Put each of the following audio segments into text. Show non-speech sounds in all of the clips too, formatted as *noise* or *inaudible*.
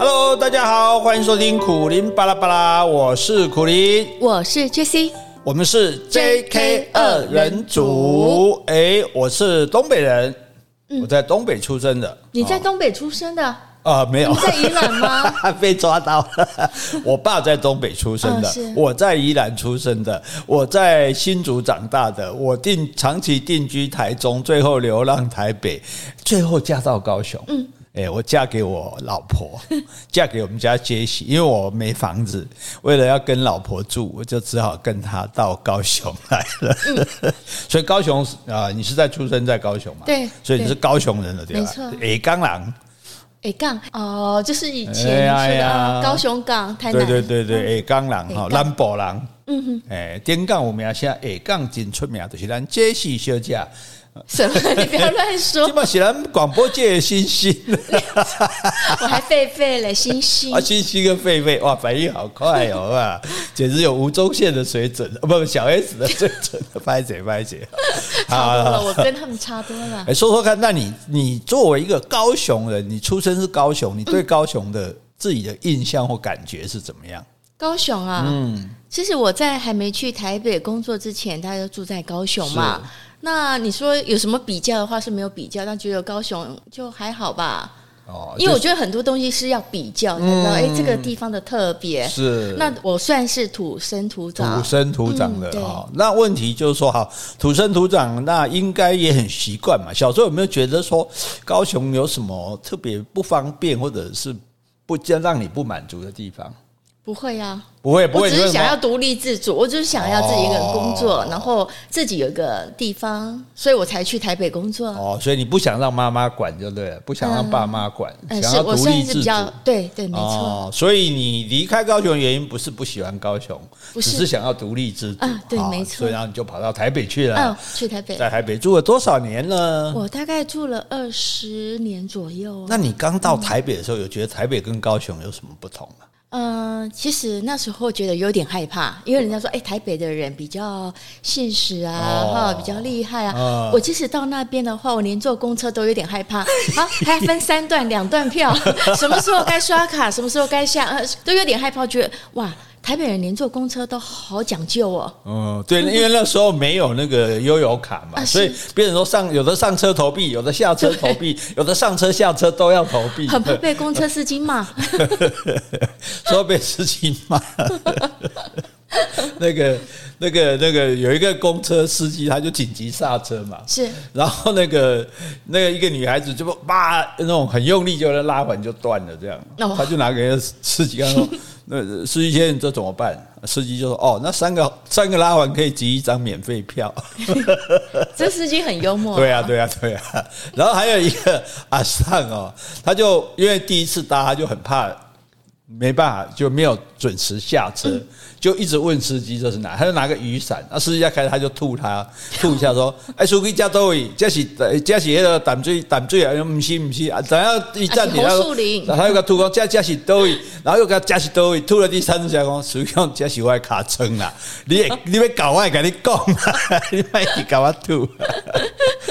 Hello，大家好，欢迎收听苦林巴拉巴拉，我是苦林，我是 Jessie，我们是 JK 二人组。哎，我是东北人，我在东北出生的。你在东北出生的？啊，没有。你在宜兰吗？*laughs* 被抓到了。*laughs* 我爸在东北出生的，我在宜兰出生的，我在新竹长大的，我定长期定居台中，最后流浪台北，最后嫁到高雄。嗯。哎，我嫁给我老婆，*laughs* 嫁给我们家杰西，因为我没房子，为了要跟老婆住，我就只好跟她到高雄来了。嗯、*laughs* 所以高雄啊、呃，你是在出生在高雄嘛？对，所以你是高雄人了，对吧？没错。哎，刚郎，哎，刚哦，就是以前是的高雄港，台南。对对对对，哎，刚郎哈，南部人。嗯哼，哎，点港有名声，哎，刚真出名，就是咱杰西小姐。什么？你不要乱说！基本是咱广播界的星星，*laughs* 我还狒狒嘞，星星啊，星星跟狒狒，哇，反应好快哦，啊，简直有吴宗宪的水准，不，小 S 的水准，拍姐拍姐，*laughs* 差多了，我跟他们差多了。哎，说说看，那你你作为一个高雄人，你出生是高雄，你对高雄的自己的印象或感觉是怎么样？高雄啊，嗯，其实我在还没去台北工作之前，大家都住在高雄嘛。那你说有什么比较的话是没有比较，但觉得高雄就还好吧？哦，因为我觉得很多东西是要比较才知道，哎，这个地方的特别是。那我算是土生土长，土生土长的哈。那问题就是说，哈，土生土长，那应该也很习惯嘛。小时候有没有觉得说高雄有什么特别不方便，或者是不将让你不满足的地方？不会呀、啊，不会，不会。我只是想要独立自主，我只是想要自己一个人工作，然后自己有一个地方，所以我才去台北工作。哦，所以你不想让妈妈管就对了，不想让爸妈管，嗯、想要独立自主。对对，没错、哦。所以你离开高雄的原因不是不喜欢高雄，不是只是想要独立自主。啊，对，没错。所以然后你就跑到台北去了。嗯，去台北，在台北住了多少年了？我大概住了二十年左右。那你刚到台北的时候，有觉得台北跟高雄有什么不同吗？嗯，其实那时候觉得有点害怕，因为人家说，哎，台北的人比较现实啊，哈、哦，比较厉害啊。哦、我即使到那边的话，我连坐公车都有点害怕。啊，还要分三段，两段票，*laughs* 什么时候该刷卡，什么时候该下，呃，都有点害怕，觉得哇。台北人连坐公车都好讲究哦。嗯，对，因为 *laughs* 那时候没有那个悠游卡嘛，所以别人都上，有的上车投币，有的下车投币，有的上车下车都要投币。很怕被公车司机骂。*laughs* 说被司机骂。*laughs* 那个、那个、那个，有一个公车司机，他就紧急刹车嘛。是。然后那个、那个一个女孩子就叭那种很用力，就拉环就断了，这样。他就拿给司机说。*laughs* 那司机先生，这怎么办？司机就说：“哦，那三个三个拉环可以集一张免费票。*laughs* ”这司机很幽默。对啊，对啊，对啊。然后还有一个阿尚哦，他就因为第一次搭，他就很怕，没办法就没有准时下车。嗯就一直问司机这是哪，他就拿个雨伞，那司机一开他就吐他吐一下说，哎，司机加多位，这是这是那个淡水淡水啊，不是不是啊，等下一站点他说，他又个吐讲这这是多位，然后又个这是多位，吐了第三次才讲，实际上这是我的卡称啦，你你要搞我跟你讲，*laughs* 你别去搞我吐。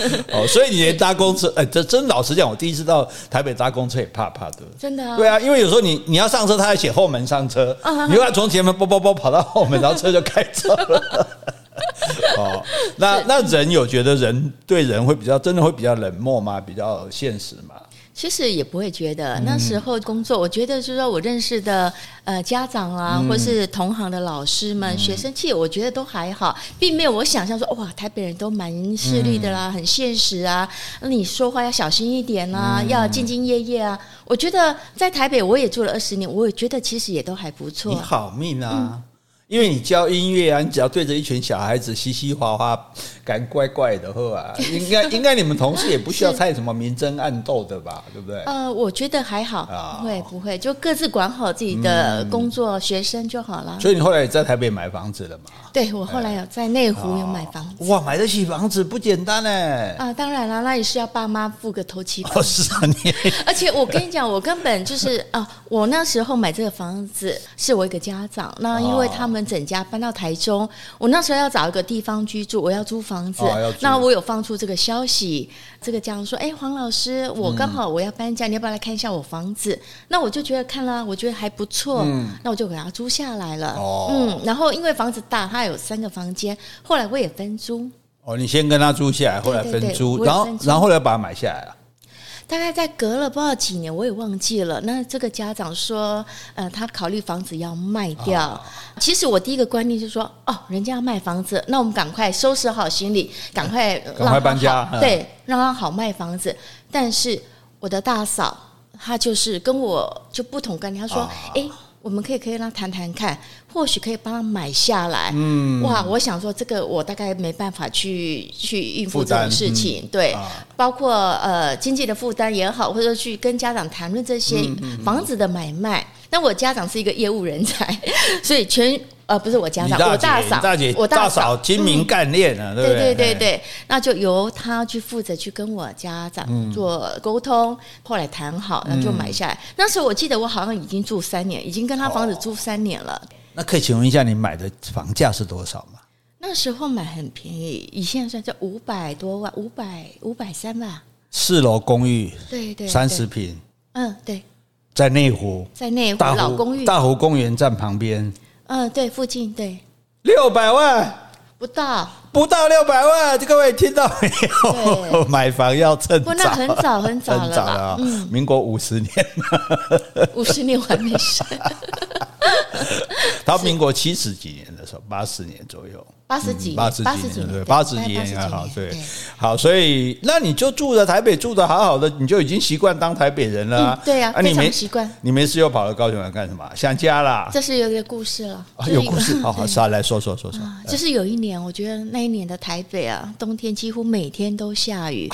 *laughs* 哦，所以你连搭公车，哎，这真老实讲，我第一次到台北搭公车也怕怕的，真的啊，对啊，因为有时候你你要上车，他还写后门上车，你又要从前门啵啵啵。跑到后门，然后车就开走了。*laughs* 哦，那那人有觉得人对人会比较真的会比较冷漠吗？比较现实吗？其实也不会觉得。那时候工作，我觉得就是说我认识的呃家长啊，或是同行的老师们、学生，其实我觉得都还好，并没有我想象说哇，台北人都蛮势利的啦，很现实啊。那你说话要小心一点啊，要兢兢业业啊。我觉得在台北我也住了二十年，我也觉得其实也都还不错。你好命啊！因为你教音乐啊，你只要对着一群小孩子嘻嘻哈哈，敢怪怪的，呵啊，应该应该你们同事也不需要太什么明争暗斗的吧，*laughs* 对不对？呃，我觉得还好，不会不会，就各自管好自己的工作、嗯、学生就好了。所以你后来也在台北买房子了嘛？对，我后来有在内湖有买房子。哇，买得起房子不简单呢。啊，当然了，那也是要爸妈付个头期款。*laughs* 哦，是啊，你。而且我跟你讲，我根本就是啊，我那时候买这个房子是我一个家长，那因为他们。们整家搬到台中。我那时候要找一个地方居住，我要租房子。哦、那我有放出这个消息，这个家长说：“哎，黄老师，我刚好我要搬家，嗯、你要不要来看一下我房子？”那我就觉得看了，我觉得还不错，嗯、那我就给他租下来了。哦，嗯，然后因为房子大，他有三个房间，后来我也分租。哦，你先跟他租下来，后来分租，然后然后后来把它买下来了。大概在隔了不知道几年，我也忘记了。那这个家长说，呃，他考虑房子要卖掉。啊、其实我第一个观念就是说，哦，人家要卖房子，那我们赶快收拾好行李，赶快 *laughs* 赶快搬家，嗯、对，让他好卖房子。但是我的大嫂，她就是跟我就不同观念，她说，哎、啊。我们可以可以让他谈谈看，或许可以帮他买下来。嗯，哇，我想说这个我大概没办法去去应付这种事情，嗯、对，啊、包括呃经济的负担也好，或者去跟家长谈论这些房子的买卖。嗯嗯、我家长是一个业务人才，*laughs* 所以全。呃，不是我家长，我大嫂，大姐，我大嫂精明干练啊，对不对？对对对，那就由他去负责去跟我家长做沟通，后来谈好，那就买下来。那时候我记得我好像已经住三年，已经跟他房子住三年了。那可以请问一下，你买的房价是多少吗？那时候买很便宜，以现在算就五百多万，五百五百三吧。四楼公寓，对对，三十平，嗯，对，在内湖，在内湖老公寓，大湖公园站旁边。嗯，对，附近对，六百万！不到，不到六百万，各位听到没有？对。*laughs* 买房要趁早，那很早很早了，*laughs* 很早了，嗯，民国五十年，五十年我还没生。*laughs* 到民国七十几年的时候，八十年左右，八十几，八十几年，对，八十几年还好，对，好，所以那你就住在台北，住的好好的，你就已经习惯当台北人了，对呀，非常习惯。你没事又跑到高雄来干什么？想家啦？这是有个故事了，有故事，好好，啥来说说说说。就是有一年，我觉得那一年的台北啊，冬天几乎每天都下雨，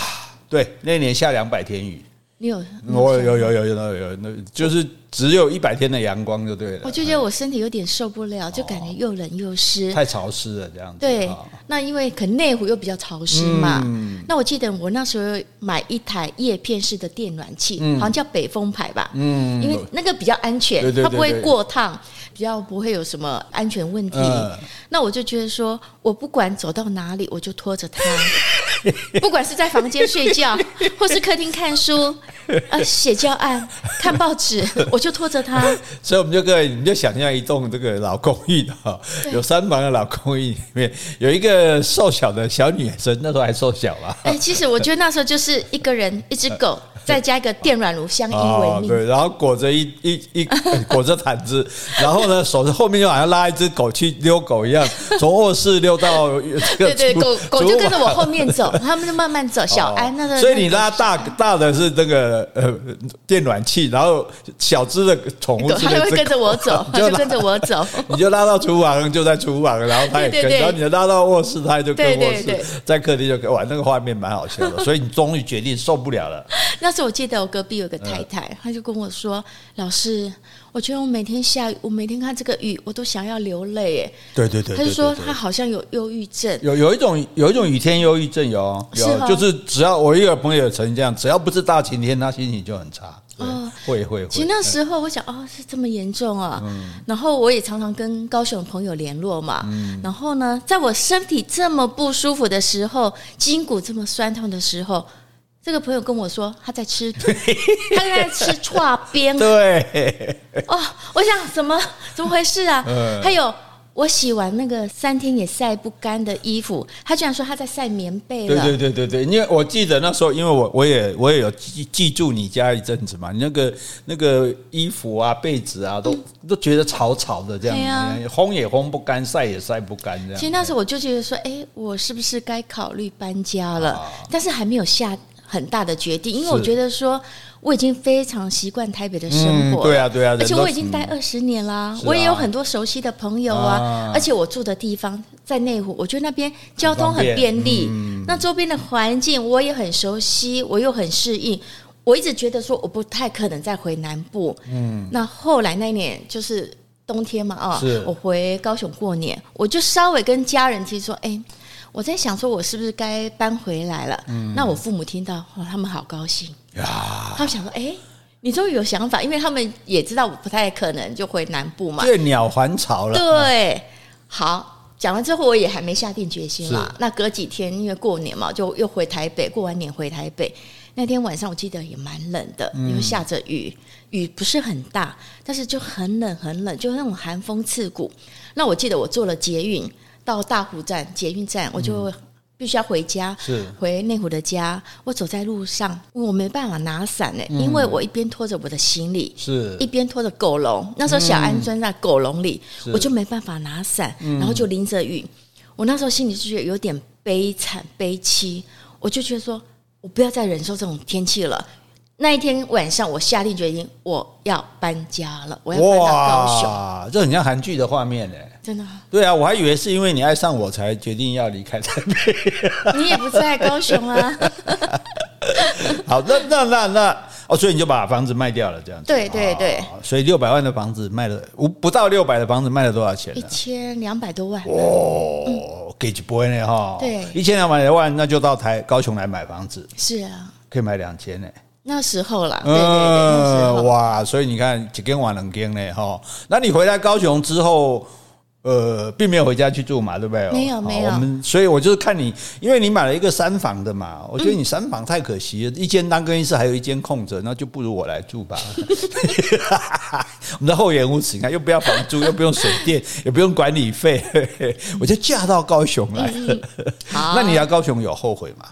对，那年下两百天雨。你有？我有有有有有有，那就是只有一百天的阳光就对了。我就觉得我身体有点受不了，就感觉又冷又湿，太潮湿了这样子。对，那因为可能内湖又比较潮湿嘛。那我记得我那时候买一台叶片式的电暖器，好像叫北风牌吧。嗯，因为那个比较安全，它不会过烫，比较不会有什么安全问题。那我就觉得说，我不管走到哪里，我就拖着他。*laughs* 不管是在房间睡觉，*laughs* 或是客厅看书，呃，写教案、看报纸，*laughs* 我就拖着他。所以我们就各位，你就想象一栋这个老公寓的哈，有三房的老公寓里面有一个瘦小的小女生，那时候还瘦小啊。哎，其实我觉得那时候就是一个人，一只狗。再加一个电暖炉相依为命，对，然后裹着一一一裹着毯子，然后呢，手后面就好像拉一只狗去遛狗一样，*laughs* 从卧室遛到这个。对对，狗狗就跟着我后面走，他们就慢慢走。*laughs* 小安那个，所以你拉大大的是那个呃电暖器，然后小只的宠物它就会跟着我走，*laughs* 就跟着我走。你就拉到厨房就在厨房，然后它也跟，然后你拉到卧室它就跟卧室，在客厅就跟，哇，那个画面蛮好笑的。所以你终于决定受不了了。那时候我记得我隔壁有个太太，她就跟我说：“老师，我觉得我每天下雨，我每天看这个雨，我都想要流泪。”哎，对对对，他就说他好像有忧郁症，有有一种有一种雨天忧郁症，有有，就是只要我一个朋友曾经这样，只要不是大晴天，他心情就很差。哦，会会会。其实那时候我想，哦，是这么严重啊。嗯然后我也常常跟高雄的朋友联络嘛。嗯然后呢，在我身体这么不舒服的时候，筋骨这么酸痛的时候。这个朋友跟我说，他在吃，*laughs* 对他在吃串边。对，哦，我想怎么怎么回事啊？嗯、还有我洗完那个三天也晒不干的衣服，他居然说他在晒棉被了。对对对对对，因为我记得那时候，因为我我也我也有记记住你家一阵子嘛，你那个那个衣服啊、被子啊，都、嗯、都觉得潮潮的这样，啊、烘也烘不干，晒也晒不干这样。其实那时候我就觉得说，哎，我是不是该考虑搬家了？啊、但是还没有下。很大的决定，因为我觉得说我已经非常习惯台北的生活，对啊对啊，而且我已经待二十年啦，我也有很多熟悉的朋友啊，而且我住的地方在内湖，我觉得那边交通很便利，那周边的环境我也很熟悉，我又很适应，我一直觉得说我不太可能再回南部，嗯，那后来那一年就是冬天嘛，啊，我回高雄过年，我就稍微跟家人提说，哎。我在想，说我是不是该搬回来了？嗯，那我父母听到，哇，他们好高兴呀！他们想说，哎，你终于有想法，因为他们也知道我不太可能就回南部嘛。对，鸟还巢了。对，好，讲完之后我也还没下定决心嘛。那隔几天因为过年嘛，就又回台北，过完年回台北。那天晚上我记得也蛮冷的，因为下着雨，雨不是很大，但是就很冷很冷，就那种寒风刺骨。那我记得我坐了捷运到大湖站捷运站，我就必须要回家，是回内湖的家。我走在路上，我没办法拿伞呢，因为我一边拖着我的行李，是一边拖着狗笼。那时候小安钻在狗笼里，我就没办法拿伞，然后就淋着雨。我那时候心里就觉得有点悲惨悲戚，我就觉得说。我不要再忍受这种天气了。那一天晚上，我下定决心，我要搬家了。我要搬到高雄。哇，这很像韩剧的画面呢。真的？对啊，我还以为是因为你爱上我才决定要离开台北。你也不在高雄啊。*laughs* 好，那那那那哦，所以你就把房子卖掉了，这样子。对对对。所以六百万的房子卖了，不不到六百的房子卖了多少钱？一千两百多万。哦。给几波呢？哈，对，一千两百多万，那就到台高雄来买房子。是啊，可以买两千呢。那时候啦，对对对，那时候哇，所以你看几间瓦能间呢？哈，那你回来高雄之后。呃，并没有回家去住嘛，对不对？没有，没有。我们，所以我就是看你，因为你买了一个三房的嘛，我觉得你三房太可惜了，嗯、一间当更衣室，还有一间空着，那就不如我来住吧。*laughs* 我们的厚颜无耻，你看又不要房租，又不用水电，也不用管理费，*laughs* 我就嫁到高雄来。*laughs* 那你来高雄有后悔吗？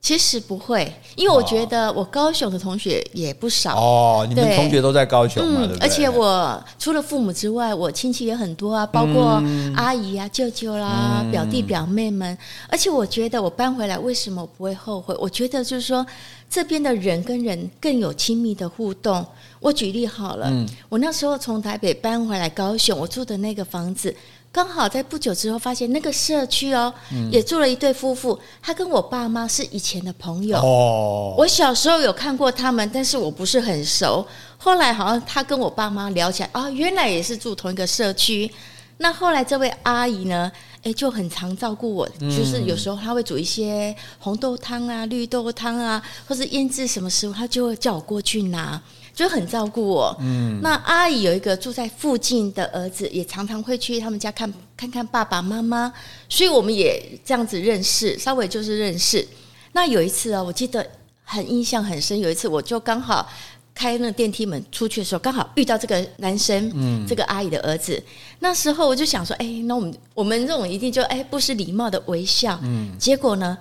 其实不会，因为我觉得我高雄的同学也不少哦。你们同学都在高雄嘛？对对？而且我除了父母之外，我亲戚也很多啊，包括阿姨啊、舅舅啦、表弟表妹们。而且我觉得我搬回来，为什么我不会后悔？我觉得就是说，这边的人跟人更有亲密的互动。我举例好了，我那时候从台北搬回来高雄，我住的那个房子。刚好在不久之后，发现那个社区哦，嗯、也住了一对夫妇。他跟我爸妈是以前的朋友。哦，我小时候有看过他们，但是我不是很熟。后来好像他跟我爸妈聊起来，啊、哦，原来也是住同一个社区。那后来这位阿姨呢，诶，就很常照顾我，嗯、就是有时候她会煮一些红豆汤啊、绿豆汤啊，或是腌制什么食物，她就会叫我过去拿。就很照顾我。嗯，那阿姨有一个住在附近的儿子，也常常会去他们家看看看爸爸妈妈，所以我们也这样子认识，稍微就是认识。那有一次啊，我记得很印象很深。有一次，我就刚好开那个电梯门出去的时候，刚好遇到这个男生，嗯，这个阿姨的儿子。那时候我就想说，哎，那我们我们这种一定就哎不失礼貌的微笑。嗯，结果呢，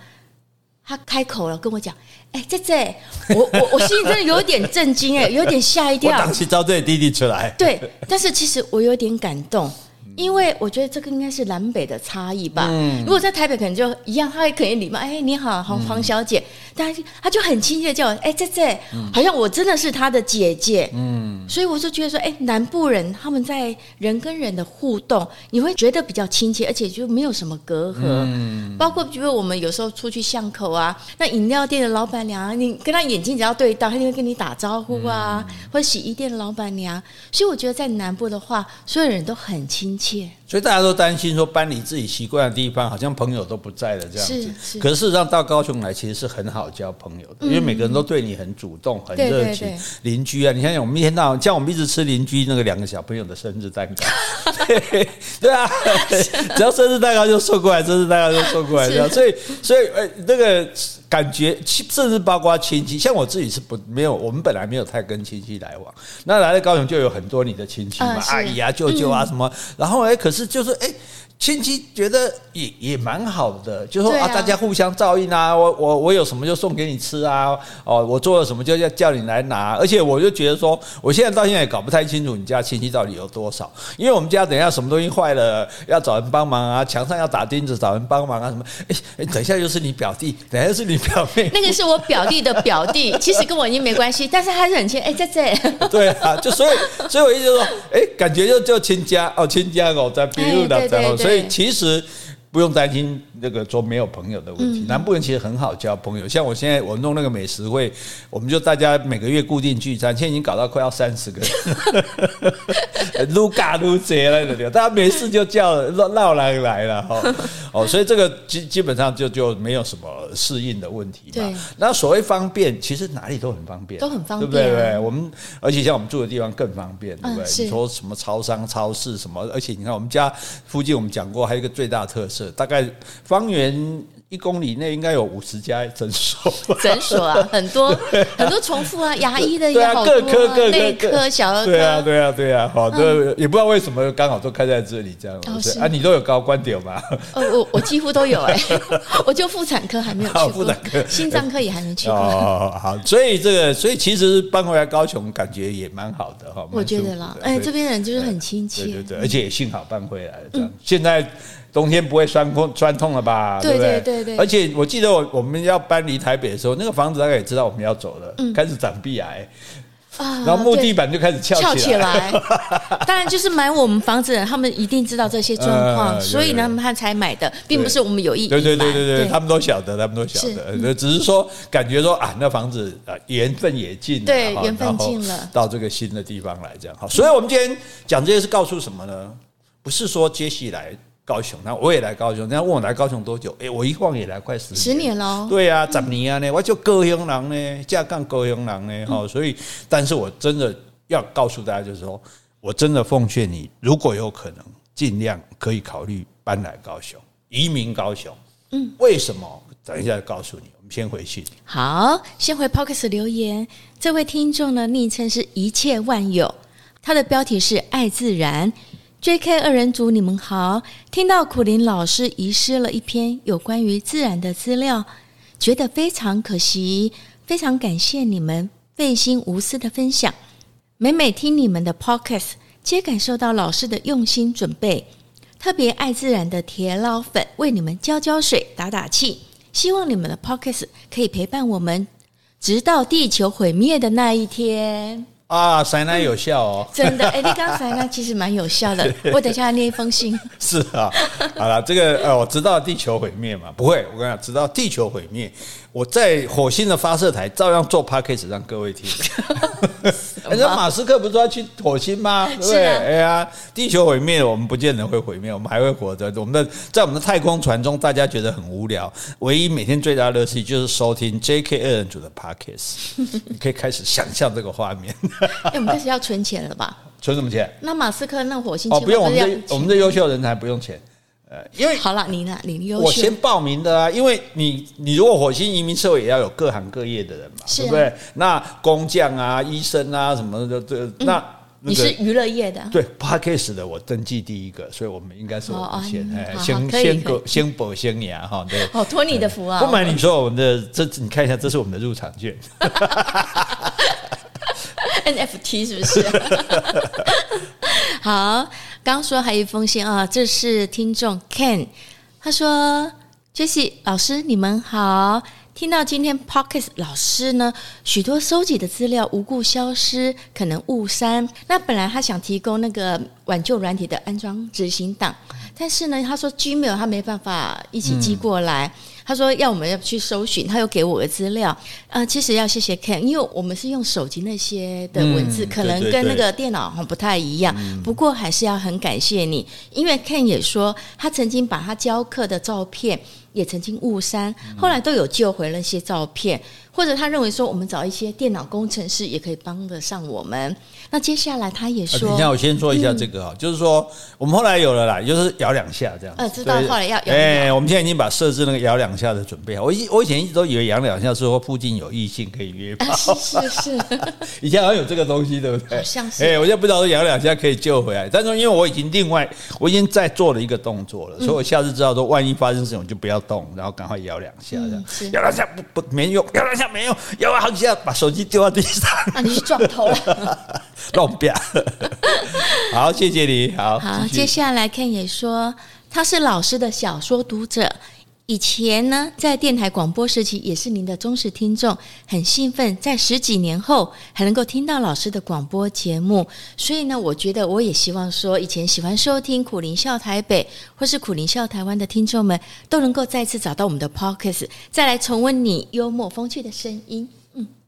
他开口了，跟我讲。哎，姐姐，我 *laughs* 我我心里真的有点震惊，哎，有点吓一跳。我当时招这弟弟出来。对，但是其实我有点感动。因为我觉得这个应该是南北的差异吧。嗯，如果在台北可能就一样，他也可以礼貌。哎，你好，黄黄小姐，但是他就很亲切叫我哎，这这，好像我真的是他的姐姐。嗯，所以我就觉得说，哎，南部人他们在人跟人的互动，你会觉得比较亲切，而且就没有什么隔阂。嗯，包括比如我们有时候出去巷口啊，那饮料店的老板娘，你跟他眼睛只要对到，他就会跟你打招呼啊，或者洗衣店的老板娘。所以我觉得在南部的话，所有人都很亲切。切。所以大家都担心说搬离自己习惯的地方，好像朋友都不在了这样子。是是。可是事实上到高雄来，其实是很好交朋友的，因为每个人都对你很主动、很热情。邻居啊，你看我们一天到晚，像我们一直吃邻居那个两个小朋友的生日蛋糕，*laughs* 对对啊，只要生日蛋糕就送过来，生日蛋糕就送过来，这样。所以所以呃那个。感觉甚至包括亲戚，像我自己是不没有，我们本来没有太跟亲戚来往。那来了高雄就有很多你的亲戚嘛，啊、阿姨啊、舅舅啊什么。嗯、然后哎，可是是就是诶亲戚觉得也也蛮好的，就说啊，啊，大家互相照应啊，我我我有什么就送给你吃啊，哦，我做了什么就要叫你来拿，而且我就觉得说，我现在到现在也搞不太清楚你家亲戚到底有多少，因为我们家等一下什么东西坏了要找人帮忙啊，墙上要打钉子找人帮忙啊什么，哎哎，等一下又是你表弟，*laughs* 等一下又是你表妹，那个是我表弟的表弟，其实跟我已经没关系，但是他是很亲，哎，在这，*laughs* 对啊，就所以所以我意思说，哎，感觉就就亲家哦，亲家哦，在比如的在，所以其实。不用担心那个说没有朋友的问题。嗯、南部人其实很好交朋友，像我现在我弄那个美食会，我们就大家每个月固定聚餐，现在已经搞到快要三十个人，*laughs* 撸嘎撸贼了的，大家没事就叫闹闹来来了哈哦，*laughs* 所以这个基基本上就就没有什么适应的问题嘛。对，那所谓方便，其实哪里都很方便，都很方便，对不对？对，我们而且像我们住的地方更方便，对不对？嗯、你说什么超商、超市什么，而且你看我们家附近，我们讲过还有一个最大特色，大概方圆。一公里内应该有五十家诊所，诊所啊，*laughs* 很多很多重复啊，牙医的也好多，各科各内科、小儿科，对啊，对啊，对啊，好的，也不知道为什么刚好都开在这里这样。啊，你都有高观点吗？哦，我我几乎都有哎，*laughs* 我就妇产科还没有去过，妇产科、心脏科也还没去过。哦，好，所以这个，所以其实搬回来高雄，感觉也蛮好的哈。我觉得啦，哎，这边人就是很亲切，对对对，而且也幸好搬回来了这样。现在。冬天不会酸痛酸痛了吧？对不对？对。而且我记得我我们要搬离台北的时候，那个房子大概也知道我们要走了，开始长壁癌啊，然后木地板就开始翘起来。*laughs* 当然，就是买我们房子的人，他们一定知道这些状况，所以呢，他才买的，并不是我们有意。对对对对对，他们都晓得，他们都晓得，只是说感觉说啊，那房子啊缘分也尽了，对，缘分尽了，到这个新的地方来这样好。所以我们今天讲这些是告诉什么呢？不是说接下来。高雄，那我也来高雄。人家问我来高雄多久？哎，我一晃也来快十年十年了。对呀，十年啊呢，我就高雄人呢，架杠高雄人呢，哈。所以，但是我真的要告诉大家，就是说我真的奉劝你，如果有可能，尽量可以考虑搬来高雄，移民高雄。嗯，为什么？等一下告诉你。我们先回去。好，先回 Podcast 留言。这位听众呢，昵称是一切万有，他的标题是爱自然。J.K. 二人组，你们好！听到苦苓老师遗失了一篇有关于自然的资料，觉得非常可惜。非常感谢你们费心无私的分享。每每听你们的 Podcast，皆感受到老师的用心准备。特别爱自然的铁老粉为你们浇浇水、打打气。希望你们的 Podcast 可以陪伴我们，直到地球毁灭的那一天。啊，塞奶有效哦！真的，哎，你刚才呢，其实蛮有效的。*laughs* 我等一下念一封信。是啊，好了，这个呃，我知道地球毁灭嘛，不会，我跟你讲，直到地球毁灭。我在火星的发射台照样做 podcast 让各位听。*laughs* 人家马斯克不是说要去火星吗？对不对？哎呀，地球毁灭了，我们不见得会毁灭，我们还会活着。我们的在我们的太空船中，大家觉得很无聊，唯一每天最大的乐趣就是收听 J.K. 二人组的 podcast。*laughs* 你可以开始想象这个画面。哎，我们开始要存钱了吧？*laughs* 存什么钱？那马斯克那火星哦，不用，我们这我们这优秀人才不用钱。呃，因为好了，你呢？你优秀，我先报名的啊，因为你你如果火星移民社会也要有各行各业的人嘛，对不对？那工匠啊、医生啊什么的，这那你是娱乐业的，对，Podcast 的我登记第一个，所以我们应该是我们先哎，先先过先保先牙哈，对。好，托你的福啊！不瞒你说，我们的这你看一下，这是我们的入场券，*laughs* NFT 是不是？*laughs* 好。刚说还有一封信啊，这是听众 Ken，他说：“Jessie 老师，你们好，听到今天 Podcast 老师呢，许多收集的资料无故消失，可能误删。那本来他想提供那个挽救软体的安装执行档，但是呢，他说 Gmail 他没办法一起寄过来。嗯”他说要我们要去搜寻，他又给我个资料。呃，其实要谢谢 Ken，因为我们是用手机那些的文字，嗯、可能跟那个电脑不太一样。嗯、不过还是要很感谢你，因为 Ken 也说他曾经把他教课的照片也曾经误删，后来都有救回那些照片，或者他认为说我们找一些电脑工程师也可以帮得上我们。那接下来他也说，等一下我先说一下这个哈，就是说我们后来有了啦，就是摇两下这样。呃，知道后来要摇。哎，我们现在已经把设置那个摇两下的准备好。我以我以前一直都以为摇两下是说附近有异性可以约炮。是是是，*laughs* 以前好像有这个东西，对不对？好像是。哎，我现在不知道说摇两下可以救回来，但是因为我已经另外我已经在做了一个动作了，所以我下次知道说万一发生这种就不要动，然后赶快摇两下这样。摇两下不不没用，摇两下没用，摇了好几下把手机丢到地上。啊，你去撞头了。*laughs* *laughs* 弄表，*laughs* 好，谢谢你，好。好，接下来 Ken 也说他是老师的小说读者，以前呢，在电台广播时期也是您的忠实听众，很兴奋，在十几年后还能够听到老师的广播节目。所以呢，我觉得我也希望说，以前喜欢收听苦林笑台北或是苦林笑台湾的听众们，都能够再次找到我们的 Podcast，再来重温你幽默风趣的声音。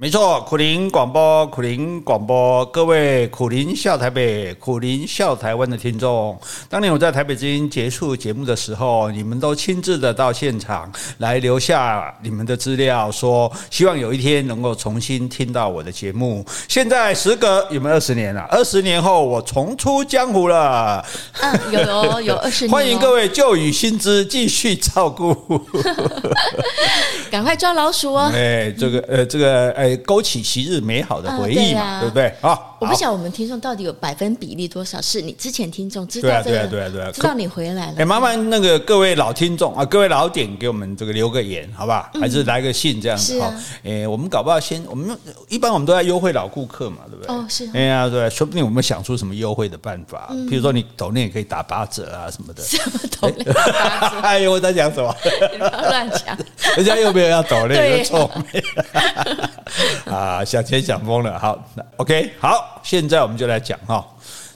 没错，苦林广播，苦林广播，各位苦林笑台北、苦林笑台湾的听众，当年我在台北之音结束节目的时候，你们都亲自的到现场来留下你们的资料，说希望有一天能够重新听到我的节目。现在时隔有没有二十年了？二十年后我重出江湖了。嗯，有有有二十年。欢迎各位旧雨新知继续照顾，*laughs* 赶快抓老鼠哦！哎，这个呃，这个。呃，哎，勾起昔日美好的回忆嘛，啊对，啊、对不对？啊，我不晓得我们听众到底有百分比例多少是你之前听众知道这个，对啊，对啊，对啊，知道你回来了。哎，麻烦那个各位老听众啊，各位老点给我们这个留个言，好不好？还是来个信这样子？好，哎，我们搞不好先，我们一般我们都在优惠老顾客嘛，对不对？哦，是。哎呀，对，说不定我们想出什么优惠的办法，比如说你抖内也可以打八折啊什么的。什么抖内八折？哎呦，*laughs* 我在讲什么？乱讲。*laughs* 人家又没有要抖内，臭美。*laughs* 啊，想钱想疯了。好，那 OK，好，现在我们就来讲哈。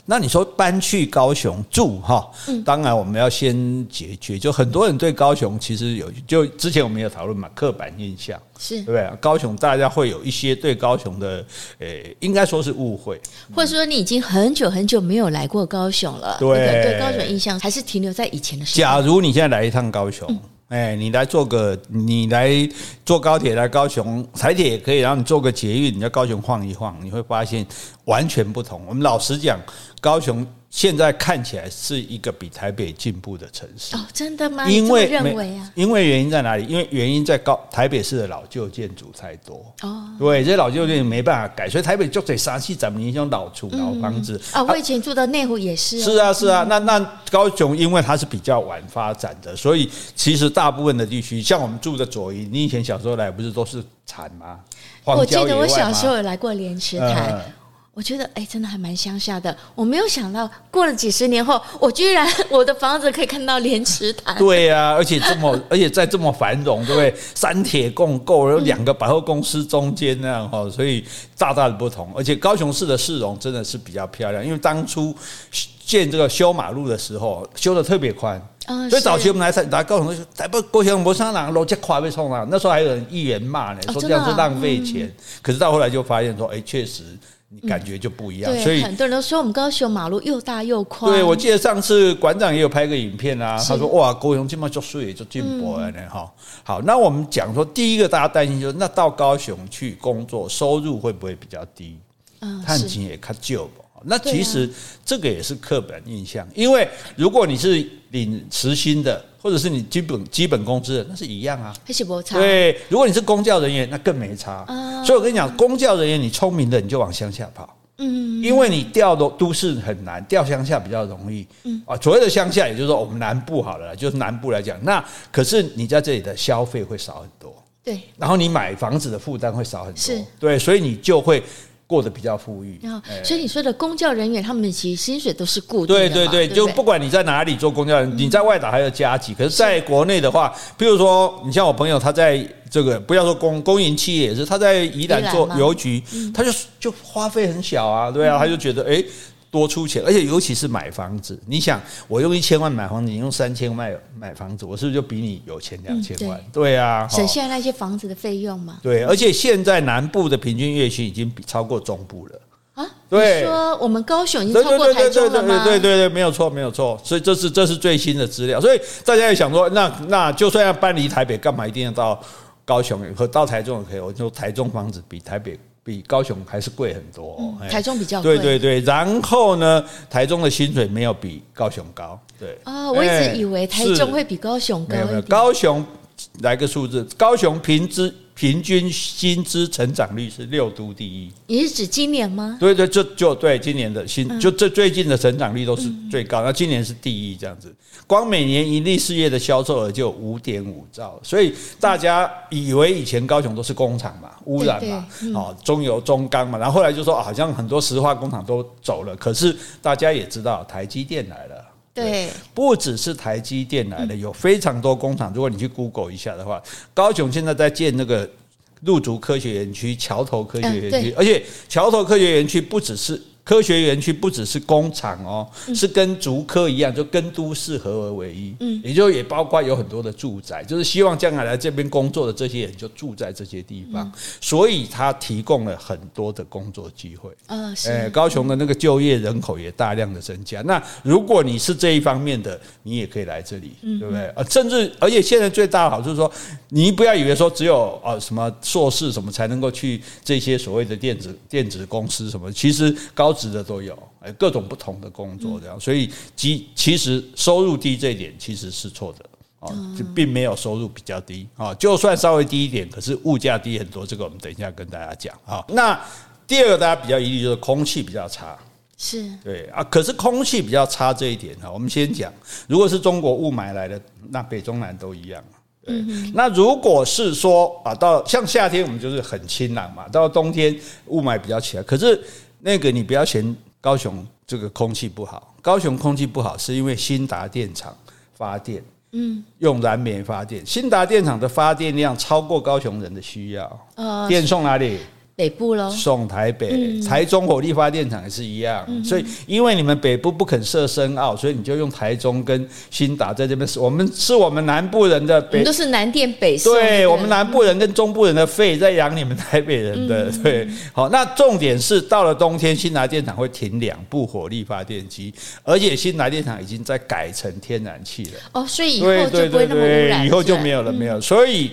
那你说搬去高雄住哈？当然我们要先解决，就很多人对高雄其实有，就之前我们有讨论嘛，刻板印象是对不对？高雄大家会有一些对高雄的，诶，应该说是误会，或者说你已经很久很久没有来过高雄了，对对，高雄印象还是停留在以前的时候。假如你现在来一趟高雄。哎，你来做个，你来坐高铁来高雄，台铁也可以，然后你坐个捷运，你在高雄晃一晃，你会发现完全不同。我们老实讲，高雄。现在看起来是一个比台北进步的城市哦，真的吗？因为认为啊，因为原因在哪里？因为原因在高台北市的老旧建筑太多哦，对，这些老旧建筑没办法改，所以台北就得杀气咱们那种老厝老房子啊。我以前住的内湖也是，是啊是啊。那那高雄因为它是比较晚发展的，所以其实大部分的地区，像我们住的左营，你以前小时候来不是都是产吗？我记得我小时候有来过莲池潭。我觉得哎，真的还蛮乡下的。我没有想到，过了几十年后，我居然 *laughs* 我的房子可以看到莲池潭。对呀、啊，而且这么，*laughs* 而且在这么繁荣，对不对？三铁共构，有两个百货公司中间那样哈，所以大大的不同。而且高雄市的市容真的是比较漂亮，因为当初建这个修马路的时候修的特别宽。嗯，所以早期我们来来高雄，台北高雄没啥人，路这宽被冲了。那时候还有人议员骂呢，说这样是浪费钱。可是到后来就发现说，哎，确实。你感觉就不一样，嗯、所以很多人都说我们高雄马路又大又宽。对，我记得上次馆长也有拍个影片啊，他说哇，高雄这么就水就进步了呢哈。好，那我们讲说第一个大家担心就是，那到高雄去工作，收入会不会比较低？嗯，探亲也较旧不？那其实这个也是刻板印象，因为如果你是领时薪的，或者是你基本基本工资的，那是一样啊，还是不差。对，如果你是公教人员，那更没差。所以我跟你讲，公教人员你聪明的你就往乡下跑，嗯，因为你调都都市很难，调乡下比较容易。嗯啊，所谓的乡下，也就是说我们南部好了，就是南部来讲，那可是你在这里的消费会少很多，对，然后你买房子的负担会少很多，是，对，所以你就会。过得比较富裕，所以你说的公教人员，他们其实薪水都是固定的。对对对，就不管你在哪里做公教人员，你在外岛还有加急。可是在国内的话，比如说，你像我朋友，他在这个不要说公公营企业也是，他在宜兰做邮局，他就就花费很小啊，对啊，他就觉得哎。多出钱，而且尤其是买房子，你想，我用一千万买房子，你用三千万买房子，我是不是就比你有钱两千万？嗯、对，对啊，省下那些房子的费用嘛。对，而且现在南部的平均月薪已经比超过中部了啊。对，你说我们高雄已经超过台中了吗？对对对对，没有错没有错。所以这是这是最新的资料。所以大家也想说，那那就算要搬离台北，干嘛一定要到高雄和到台中也可以？我就台中房子比台北。比高雄还是贵很多，嗯，台中比较贵。对对对，然后呢，台中的薪水没有比高雄高。对啊，我一直以为台中会比高雄高一点。没有，高雄来个数字，高雄平均。平均薪资成长率是六都第一，你是指今年吗？对对，就就对，今年的薪就这最近的成长率都是最高，那今年是第一这样子。光每年盈利事业的销售额就五点五兆，所以大家以为以前高雄都是工厂嘛，污染嘛，哦，中油中钢嘛，然后后来就说好像很多石化工厂都走了，可是大家也知道台积电来了。对，不只是台积电来的，有非常多工厂。如果你去 Google 一下的话，高雄现在在建那个陆竹科学园区、桥头科学园区，而且桥头科学园区不只是。科学园区不只是工厂哦，是跟竹科一样，就跟都市合而为一。嗯，也就也包括有很多的住宅，就是希望将来来这边工作的这些人就住在这些地方，所以他提供了很多的工作机会。啊，是。高雄的那个就业人口也大量的增加。那如果你是这一方面的，你也可以来这里，对不对？啊，甚至而且现在最大的好处是说，你不要以为说只有啊什么硕士什么才能够去这些所谓的电子电子公司什么，其实高。职的都有，哎，各种不同的工作这样，所以其其实收入低这一点其实是错的啊，就并没有收入比较低啊，就算稍微低一点，可是物价低很多，这个我们等一下跟大家讲啊。那第二个大家比较疑虑就是空气比较差，是对啊，可是空气比较差这一点哈，我们先讲，如果是中国雾霾来的，那北中南都一样。对，那如果是说啊，到像夏天我们就是很清朗嘛，到冬天雾霾比较起来，可是。那个你不要嫌高雄这个空气不好，高雄空气不好是因为新达电厂发电，嗯，用燃煤发电，新达电厂的发电量超过高雄人的需要，电送哪里？北部喽，送台北，台中火力发电厂也是一样，所以因为你们北部不肯设深澳，所以你就用台中跟新达在这边。我们是我们南部人的北，我们都是南电北送。对，我们南部人跟中部人的肺在养你们台北人的。对，好，那重点是到了冬天，新达电厂会停两部火力发电机，而且新达电厂已经在改成天然气了。哦，所以以后就不会那么污染，以后就没有了，没有。所以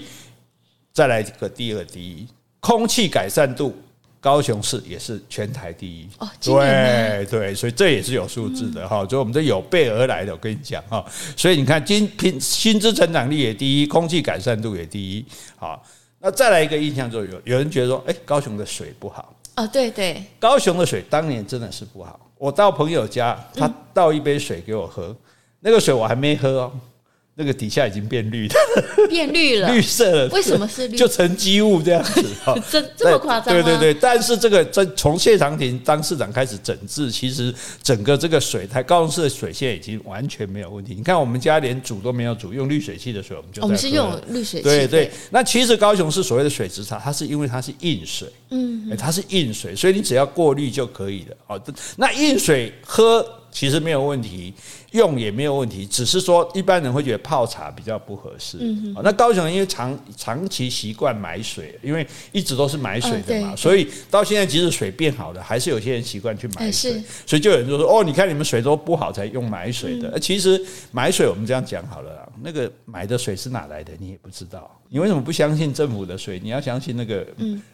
再来一个第二第一。空气改善度，高雄市也是全台第一。哦，对对，所以这也是有数字的哈，所以我们这有备而来的。我跟你讲哈，所以你看，今平薪资成长率也第一，空气改善度也第一。好，那再来一个印象，就有有人觉得说，哎，高雄的水不好。哦，对对，高雄的水当年真的是不好。我到朋友家，他倒一杯水给我喝，那个水我还没喝哦。那个底下已经变绿的，变绿了，绿色了。为什么是绿？就沉积物这样子 *laughs* 哈，这这么夸张？对对对，但是这个这从谢长廷当市长开始整治，其实整个这个水台高雄市的水现在已经完全没有问题。你看我们家连煮都没有煮，用滤水器的水我们就我们是用滤水器。对对，那其实高雄市所谓的水质差，它是因为它是硬水，嗯，它是硬水，所以你只要过滤就可以了。哦，那硬水喝其实没有问题。用也没有问题，只是说一般人会觉得泡茶比较不合适。那高雄人因为长长期习惯买水，因为一直都是买水的嘛，所以到现在即使水变好了，还是有些人习惯去买水。所以就有人就说：“哦，你看你们水都不好，才用买水的。”其实买水我们这样讲好了，那个买的水是哪来的，你也不知道。你为什么不相信政府的水？你要相信那个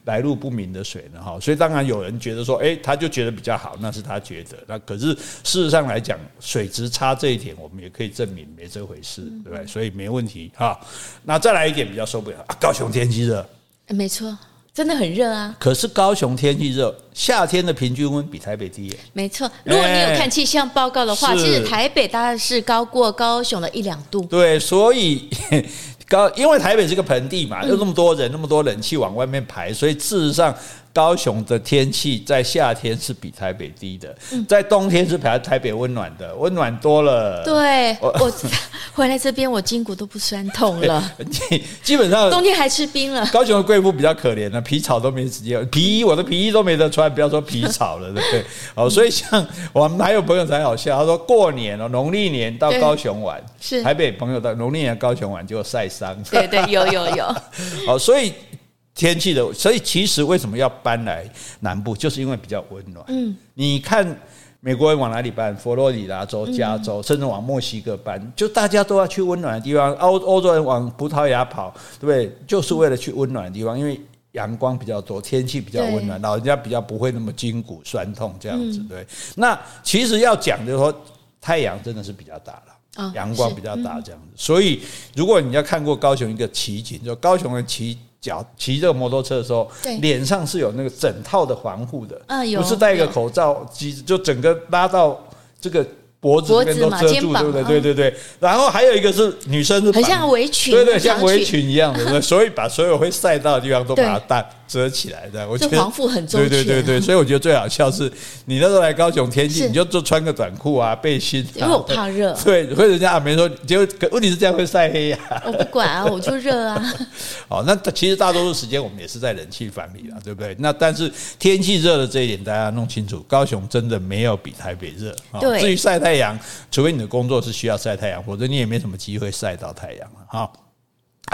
来路不明的水呢？哈，所以当然有人觉得说：“诶，他就觉得比较好，那是他觉得。”那可是事实上来讲，水质差。他这一点我们也可以证明没这回事，对不对？所以没问题哈。那再来一点比较受不了啊，高雄天气热，没错，真的很热啊。可是高雄天气热，夏天的平均温比台北低耶。没错，如果你有看气象报告的话，其实台北大概是高过高雄的一两度。对，所以 *laughs* 高，因为台北是个盆地嘛，有那么多人，那么多冷气往外面排，所以事实上。高雄的天气在夏天是比台北低的，在冬天是比台北温暖的，温暖多了。对，我 *laughs* 回来这边我筋骨都不酸痛了。*laughs* 基本上冬天还吃冰了。高雄的贵妇比较可怜了，皮草都没时间，皮衣我的皮衣都没得穿，不要说皮草了，对不对？*laughs* 哦，所以像我们还有朋友才好笑，他说过年哦，农历年到高雄玩，是台北朋友到农历年高雄玩就晒伤。对对，有有有。哦，所以。天气的，所以其实为什么要搬来南部，就是因为比较温暖。嗯，你看美国人往哪里搬？佛罗里达州、加州，甚至往墨西哥搬，就大家都要去温暖的地方。欧欧洲人往葡萄牙跑，对不对？就是为了去温暖的地方，因为阳光比较多，天气比较温暖，老人家比较不会那么筋骨酸痛这样子。对，那其实要讲就是说，太阳真的是比较大了，阳光比较大这样子。所以如果你要看过高雄一个奇景，就高雄的奇。脚骑这个摩托车的时候，脸上是有那个整套的防护的，不是戴一个口罩，就整个拉到这个脖子这边都遮住，对不对？对对对。然后还有一个是女生是很像围裙，对对，像围裙一样的，*laughs* 所以把所有会晒到的地方都把它遮起来的。我觉得防护很重要。对对对对，*laughs* 所以我觉得最好笑是，你那时候来高雄天气，你就就穿个短裤啊、背心，因为我怕热。*laughs* 对，所以人家阿梅说，结果问题是这样会晒黑呀。我不管啊，我就热啊。好，那其实大多数时间我们也是在冷气房里了，对不对？那但是天气热的这一点大家弄清楚，高雄真的没有比台北热。对，至于晒太阳，除非你的工作是需要晒太阳，否则你也没什么机会晒到太阳了哈。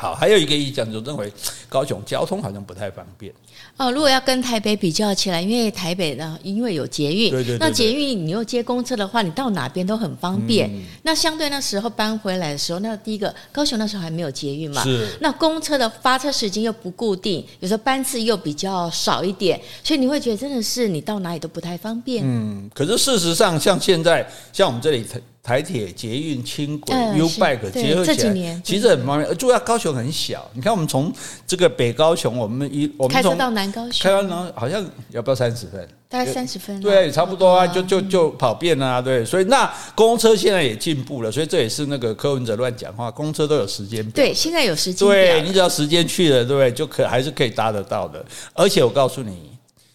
好，还有一个意见就认为高雄交通好像不太方便。哦，如果要跟台北比较起来，因为台北呢，因为有捷运，对对对对，那捷运你又接公车的话，你到哪边都很方便。嗯、那相对那时候搬回来的时候，那第一个高雄那时候还没有捷运嘛，是。那公车的发车时间又不固定，有时候班次又比较少一点，所以你会觉得真的是你到哪里都不太方便。嗯，可是事实上，像现在像我们这里台台铁、捷运、轻轨、U-Bike 结合起来，其实很方便。主要高雄很小，你看我们从这个北高雄，我们一我们开车到南高雄。开完好像要不要三十分？大概三十分，对，差不多啊，就就就跑遍了啊，对，所以那公车现在也进步了，所以这也是那个柯文哲乱讲话，公车都有时间表，对，现在有时间，对，你只要时间去了，对不对？就可还是可以搭得到的。而且我告诉你，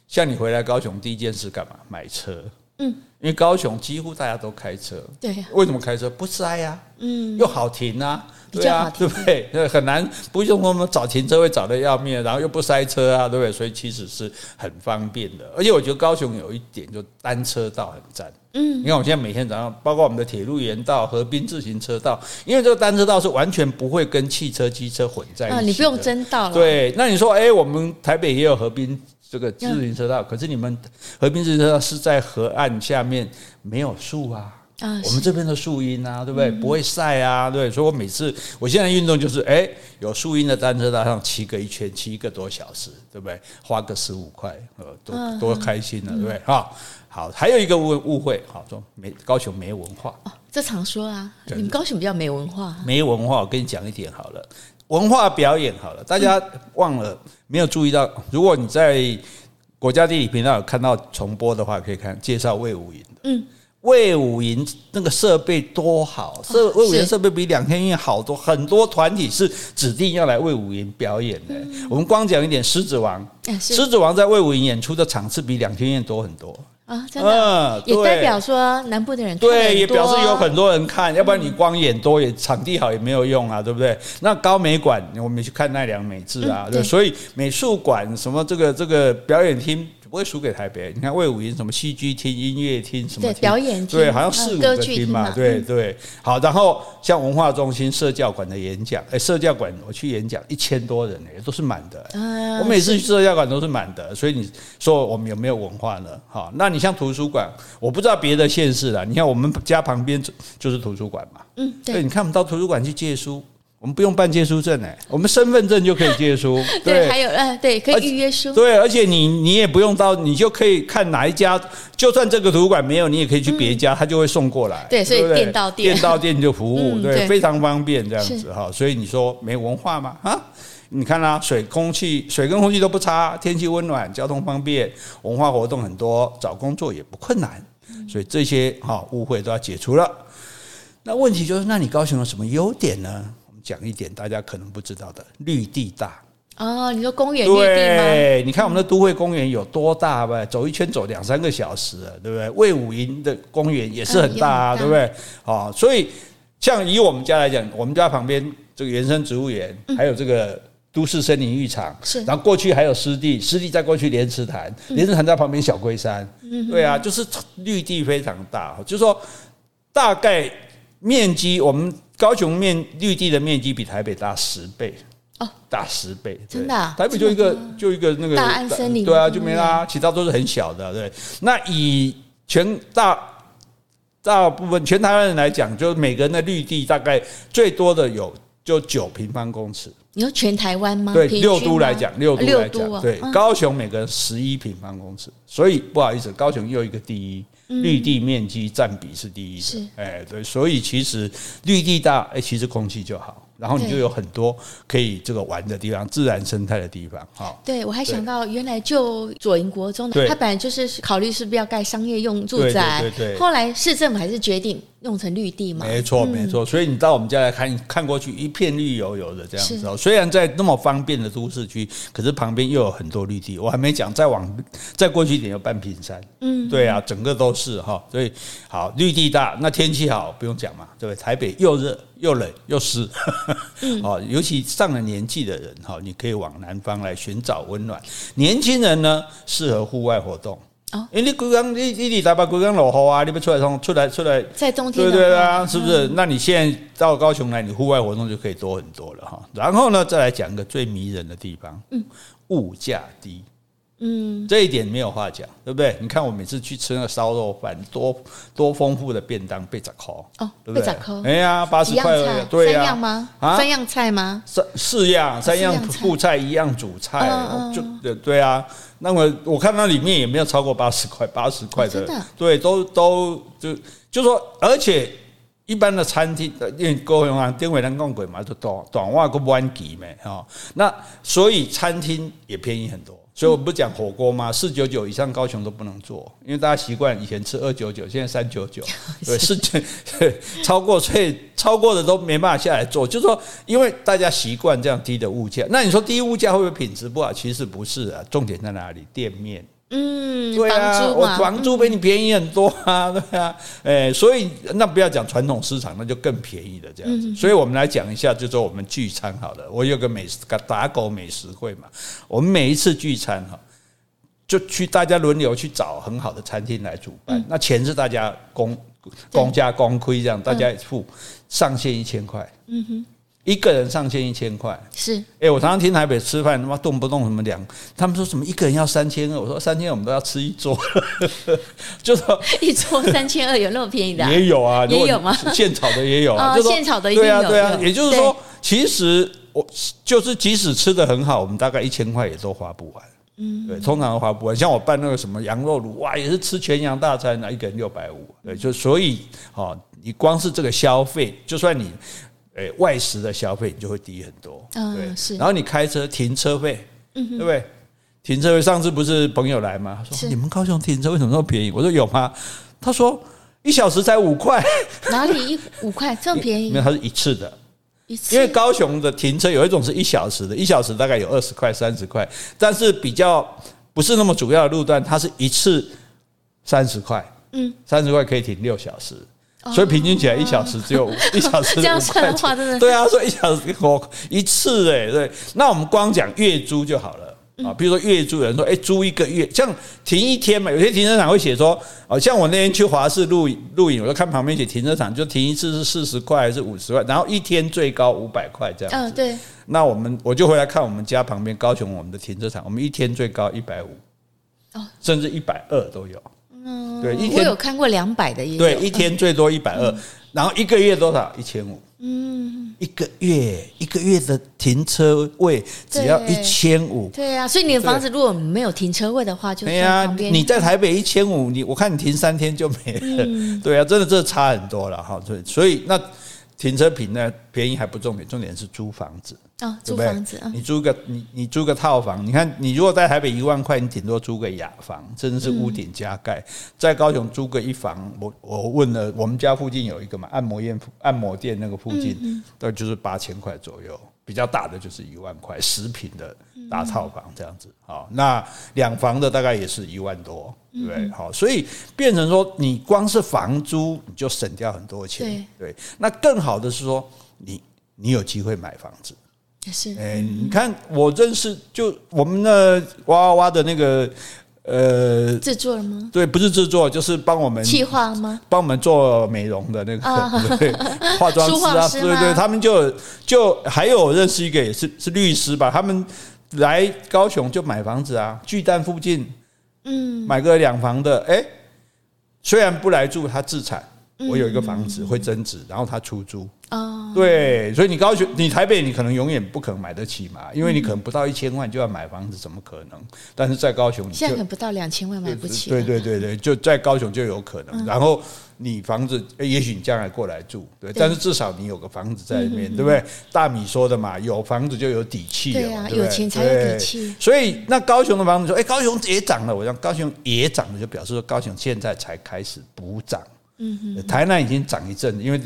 像你回来高雄第一件事干嘛？买车，嗯，因为高雄几乎大家都开车，对，为什么开车？不塞呀，嗯，又好停啊。对啊，对不对？*laughs* 很难，不用我们找停车位找得要命，然后又不塞车啊，对不对？所以其实是很方便的。而且我觉得高雄有一点，就单车道很赞。嗯，你看我现在每天早上，包括我们的铁路沿道、河滨自行车道，因为这个单车道是完全不会跟汽车、机车混在一起你不用争道了。对，那你说，哎，我们台北也有河滨这个自行车道，可是你们和平自行车道是在河岸下面，没有树啊。啊，我们这边的树荫啊，对不对？不会晒啊，对。所以我每次我现在运动就是，哎，有树荫的单车道上骑个一圈，骑一个多小时，对不对？花个十五块，呃，多多开心了，对不对？哈，好，还有一个误误会，好说没高雄没文化哦，这常说啊，你们高雄比较没文化，没文化。我跟你讲一点好了，文化表演好了，大家忘了没有注意到？如果你在国家地理频道有看到重播的话，可以看介绍魏武营的，嗯。魏武营那个设备多好，设魏武营设备比两天院好多，很多团体是指定要来魏武营表演的。我们光讲一点，狮子王，狮子王在魏武营演出的场次比两天院多很多啊，真的，也代表说南部的人对，也表示有很多人看，要不然你光演多也场地好也没有用啊，对不对？那高美馆我们去看奈良美智啊，对，所以美术馆什么这个这个表演厅。不会输给台北。你看魏武营什么戏剧厅、音乐厅什么表演厅，对，好像四五个厅嘛，对对。好，然后像文化中心、社教馆的演讲，哎，社教馆我去演讲一千多人呢，都是满的。我每次去社教馆都是满的，所以你说我们有没有文化呢？好，那你像图书馆，我不知道别的县市啦。你看我们家旁边就是图书馆嘛，嗯，对，你看我们到图书馆去借书。我们不用办借书证哎，我们身份证就可以借书。*laughs* 对，对，还有呃，对，可以预约书。对，而且你你也不用到，你就可以看哪一家，就算这个图书馆没有，你也可以去别家，他就会送过来。对，所以店到店，店到店就服务，对，非常方便这样子哈。所以你说没文化吗？啊，你看啦，水、空气、水跟空气都不差，天气温暖，交通方便，文化活动很多，找工作也不困难。所以这些哈误会都要解除了。那问题就是，那你高雄有什么优点呢？讲一点大家可能不知道的，绿地大哦。你说公园绿地吗？对，你看我们的都会公园有多大吧？走一圈走两三个小时，对不对？魏武营的公园也是很大啊，对不对？哦，所以像以我们家来讲，我们家旁边这个原生植物园，还有这个都市森林浴场，是。然后过去还有湿地，湿地再过去莲池潭，莲池潭在旁边小龟山，对啊，就是绿地非常大。就是说大概面积我们。高雄面绿地的面积比台北大十倍哦，大十倍，真的，台北就一个就一个那个大安森林，对啊，就没啦，其他都是很小的，对。那以全大大部分全台湾人来讲，就每个人的绿地大概最多的有就九平方公尺。你说全台湾吗？对，六都来讲，六都来讲，对，高雄每个人十一平方公尺，所以不好意思，高雄又一个第一。绿地面积占比是第一的，是。哎对，所以其实绿地大，哎，其实空气就好，然后你就有很多可以这个玩的地方，自然生态的地方。哈，对，我还想到原来就左营国中，对他本来就是考虑是不是要盖商业用住宅，对对对对后来市政府还是决定用成绿地嘛。没错，没错。所以你到我们家来看，看过去一片绿油油的这样子哦。虽然在那么方便的都市区，可是旁边又有很多绿地。我还没讲，再往再过去一点有半屏山。嗯，对啊，整个都是哈。所以好，绿地大，那天气好，不用讲嘛，对不对？台北又热。又冷又湿，*laughs* 哦，尤其上了年纪的人哈，你可以往南方来寻找温暖。年轻人呢，适合户外活动哦，因为你刚刚你你你大把刚刚落雨啊，你不出来从出来出来，在冬天对对啊，是不是？那你现在到高雄来，你户外活动就可以多很多了哈。然后呢，再来讲一个最迷人的地方，嗯，物价低。嗯，这一点没有话讲，对不对？你看我每次去吃那个烧肉饭，多多丰富的便当，八十块哦，对不对？哎呀，八十块，对呀，三样吗？啊，三样菜吗？三四样，三样副菜，一样主菜，就对对啊。那么我看那里面也没有超过八十块，八十块的，对，都都就就说，而且一般的餐厅，因为高雄啊，丁伟人讲过嘛，就短短袜个弯几没哈，那所以餐厅也便宜很多。所以我不讲火锅吗？四九九以上高雄都不能做，因为大家习惯以前吃二九九，现在三九九，*laughs* 对，是 *laughs* 超过，所以 *laughs* 超过的都没办法下来做。就是说，因为大家习惯这样低的物价，那你说低物价会不会品质不好？其实不是啊，重点在哪里？店面。嗯，对啊，我房租比你便宜很多啊，*laughs* 对啊，哎，所以那不要讲传统市场，那就更便宜的这样子。所以我们来讲一下，就说我们聚餐好了。我有个美食打狗美食会嘛，我们每一次聚餐哈，就去大家轮流去找很好的餐厅来主办，那钱是大家公公家公亏这样，大家付上限一千块。嗯哼。一个人上限一千块，是哎，我常常听台北吃饭，他妈动不动什么两，他们说什么一个人要三千二，我说三千二我们都要吃一桌，*laughs* 就说 *laughs* 一桌三千二有那么便宜的？也有啊，也有吗？现炒的也有啊，就现炒的对啊对啊，也就是说，其实我就是即使吃的很好，我们大概一千块也都花不完，嗯，对，通常都花不完。像我办那个什么羊肉炉，哇，也是吃全羊大餐啊，一个人六百五，对，就所以哦，你光是这个消费，就算你。诶，外食的消费你就会低很多，对，是。然后你开车停车费，对不对？停车费，上次不是朋友来吗？说你们高雄停车为什么那么便宜？我说有吗？他说一小时才五块，哪里一五块这么便宜？没有，它是一次的。因为高雄的停车有一种是一小时的，一小时大概有二十块、三十块，但是比较不是那么主要的路段，它是一次三十块，嗯，三十块可以停六小时。所以平均起来一小时只有 *laughs* 一小时五块钱，这样算的话真的对啊，说一小时我一次哎，对，那我们光讲月租就好了啊。比如说月租，有人说哎，租一个月，像停一天嘛，有些停车场会写说，哦，像我那天去华视录录影，我就看旁边写停车场就停一次是四十块还是五十块，然后一天最高五百块这样子。嗯，对。那我们我就回来看我们家旁边高雄我们的停车场，我们一天最高一百五，哦，甚至一百二都有。嗯，对，一天我有看过两百的，对，一天最多一百二，然后一个月多少？一千五。嗯，一个月一个月的停车位只要一千五。对啊，所以你的房子如果没有停车位的话，就对啊，你在台北一千五，你我看你停三天就没了。嗯、*laughs* 对啊，真的这差很多了哈。对，所以那。停车坪呢，便宜还不重点，重点是租房子哦，租房子啊，你租个你你租个套房，你看你如果在台北一万块，你顶多租个雅房，甚至是屋顶加盖，在高雄租个一房，我我问了，我们家附近有一个嘛，按摩院按摩店那个附近，大概就是八千块左右。比较大的就是一万块，十平的大套房这样子，好，那两房的大概也是一万多，对不对？好，所以变成说，你光是房租你就省掉很多钱，对。那更好的是说，你你有机会买房子，也是。哎，你看我认识就我们那哇哇哇的那个。呃，制作了吗？对，不是制作，就是帮我们企划吗？帮我们做美容的那个、哦、*laughs* 对化妆师啊，师对对，他们就就还有认识一个也是是律师吧，他们来高雄就买房子啊，巨蛋附近，嗯，买个两房的，哎，虽然不来住，他自产，我有一个房子会增值，然后他出租。哦，对，所以你高雄、你台北，你可能永远不可能买得起嘛，因为你可能不到一千万就要买房子，怎么可能？但是在高雄，现在可能不到两千万买不起。对对对对，就在高雄就有可能。然后你房子，也许你将来过来住，对，但是至少你有个房子在里面，对不对？大米说的嘛，有房子就有底气，对啊，有钱才有底气。所以那高雄的房子说，哎，高雄也涨了，我讲高雄也涨了，就表示说高雄现在才开始补涨。嗯哼，台南已经涨一阵，因为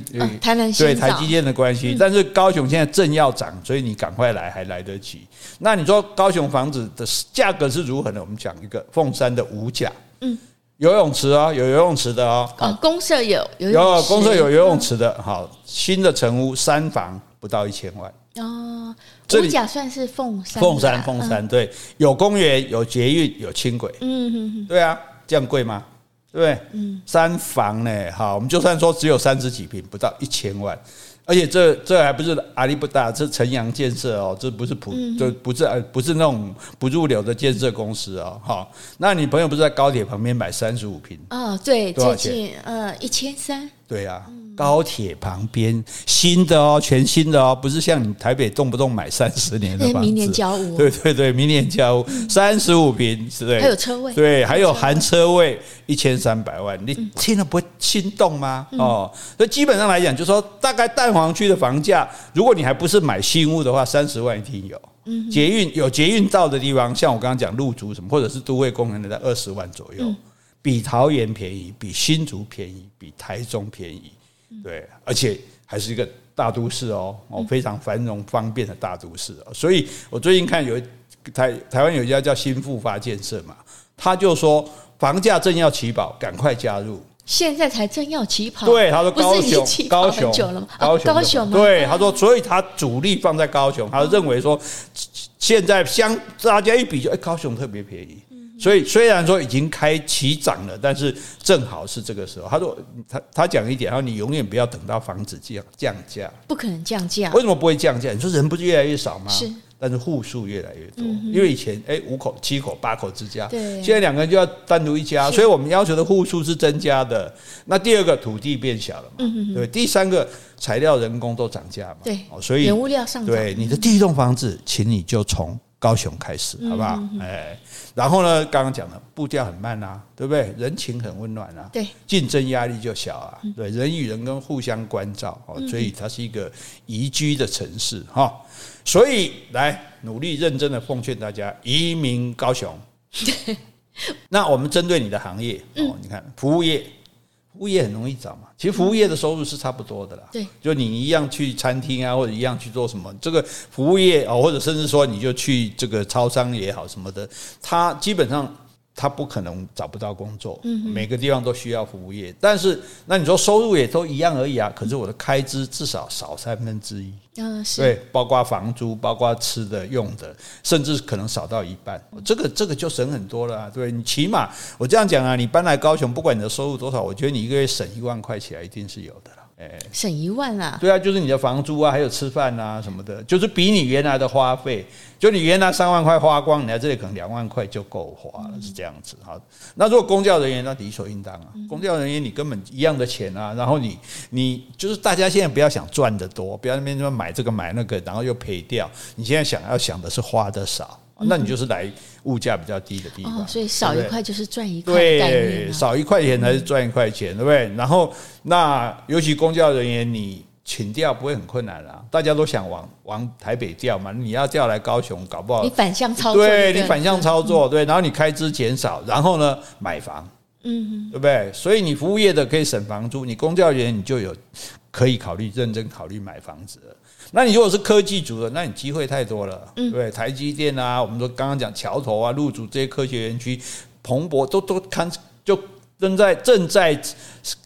台南对台积电的关系，但是高雄现在正要涨，所以你赶快来还来得及。那你说高雄房子的价格是如何呢？我们讲一个凤山的五甲，嗯，游泳池啊，有游泳池的哦，啊，公社有有公设有游泳池的，好，新的成屋三房不到一千万。哦，五甲算是凤山，凤山凤山对，有公园有捷运有轻轨，嗯哼哼，对啊，这样贵吗？对，嗯，三房呢，好，我们就算说只有三十几平，不到一千万，而且这这还不是阿里不达，这城阳建设哦，这不是普，这不是呃，不是那种不入流的建设公司哦，好，那你朋友不是在高铁旁边买三十五平？哦，对，多少钱？呃，一千三。对啊。高铁旁边新的哦，全新的哦，不是像你台北动不动买三十年的房子，明年交屋，对对对，明年交屋，三十五平，对，还有车位，对，还有含车位，一千三百万，你听了不会心动吗？哦，所以基本上来讲，就是说大概蛋黄区的房价，如果你还不是买新屋的话，三十万一定有。捷运有捷运到的地方，像我刚刚讲路竹什么，或者是都会公园的，在二十万左右，比桃园便宜，比新竹便宜，比台中便宜。对，而且还是一个大都市哦，哦，非常繁荣方便的大都市哦。所以我最近看有台台湾有一家叫新复发建设嘛，他就说房价正要起跑，赶快加入。现在才正要起跑，对，他说高雄高雄高雄高雄对，他说所以他主力放在高雄，他认为说现在相大家一比就哎，高雄特别便宜。所以虽然说已经开起涨了，但是正好是这个时候。他说他他讲一点，然后你永远不要等到房子降降价，不可能降价。为什么不会降价？你说人不是越来越少吗？是，但是户数越来越多。因为以前哎五口、七口、八口之家，对，现在两个人就要单独一家，所以我们要求的户数是增加的。那第二个土地变小了嘛？对，第三个材料、人工都涨价嘛？对，所以原物料上涨。对，你的第一栋房子，请你就从高雄开始，好不好？哎。然后呢，刚刚讲了步调很慢啊，对不对？人情很温暖啊，对，竞争压力就小啊，对，人与人跟互相关照，所以它是一个宜居的城市哈。所以来努力认真的奉劝大家移民高雄。*laughs* 那我们针对你的行业哦，你看服务业。服务业很容易找嘛，其实服务业的收入是差不多的啦。对，就你一样去餐厅啊，或者一样去做什么，这个服务业啊，或者甚至说你就去这个超商也好什么的，它基本上。他不可能找不到工作，每个地方都需要服务业。但是，那你说收入也都一样而已啊。可是我的开支至少少三分之一，嗯，是对，包括房租，包括吃的用的，甚至可能少到一半。这个这个就省很多了啊。对，你起码我这样讲啊，你搬来高雄，不管你的收入多少，我觉得你一个月省一万块起来一定是有的了。哎，省一万啊？对啊，就是你的房租啊，还有吃饭啊什么的，就是比你原来的花费，就你原来三万块花光，你在这里可能两万块就够花了，是这样子。哈，那如果公教人员，那理所应当啊。公教人员你根本一样的钱啊，然后你你就是大家现在不要想赚得多，不要那边说买这个买那个，然后又赔掉。你现在想要想的是花的少。那你就是来物价比较低的地方，哦，所以少一块就是赚一块，对，少一块钱还是赚一块钱，对不对？然后那尤其公教人员，你请调不会很困难啦，大家都想往往台北调嘛，你要调来高雄，搞不好你反向操作，对你反向操作，对，然后你开支减少，然后呢买房，嗯，对不对？所以你服务业的可以省房租，你公教人员你就有可以考虑认真考虑买房子了。那你如果是科技族的，那你机会太多了，对不对？台积电啊，我们说刚刚讲桥头啊、路竹这些科学园区，蓬勃都都看就正在正在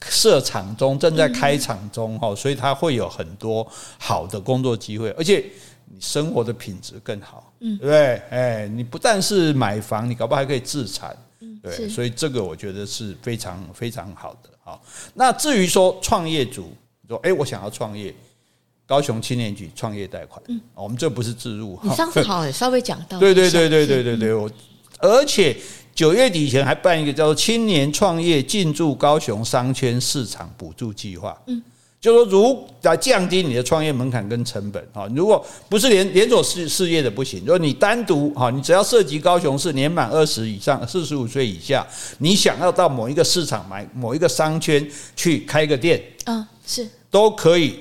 设厂中，正在开厂中哈，所以它会有很多好的工作机会，而且你生活的品质更好，对不对？哎，你不但是买房，你搞不好还可以自产，对，所以这个我觉得是非常非常好的。好，那至于说创业组说，哎，我想要创业。高雄青年局创业贷款，嗯，我们这不是置入。你上次好，稍微讲到。对对对对对对对，我而且九月底以前还办一个叫做“青年创业进驻高雄商圈市场补助计划”。嗯。就说如来降低你的创业门槛跟成本哈，如果不是连连锁事事业的不行，如果你单独哈，你只要涉及高雄市年满二十以上、四十五岁以下，你想要到某一个市场买某一个商圈去开个店，嗯，是都可以，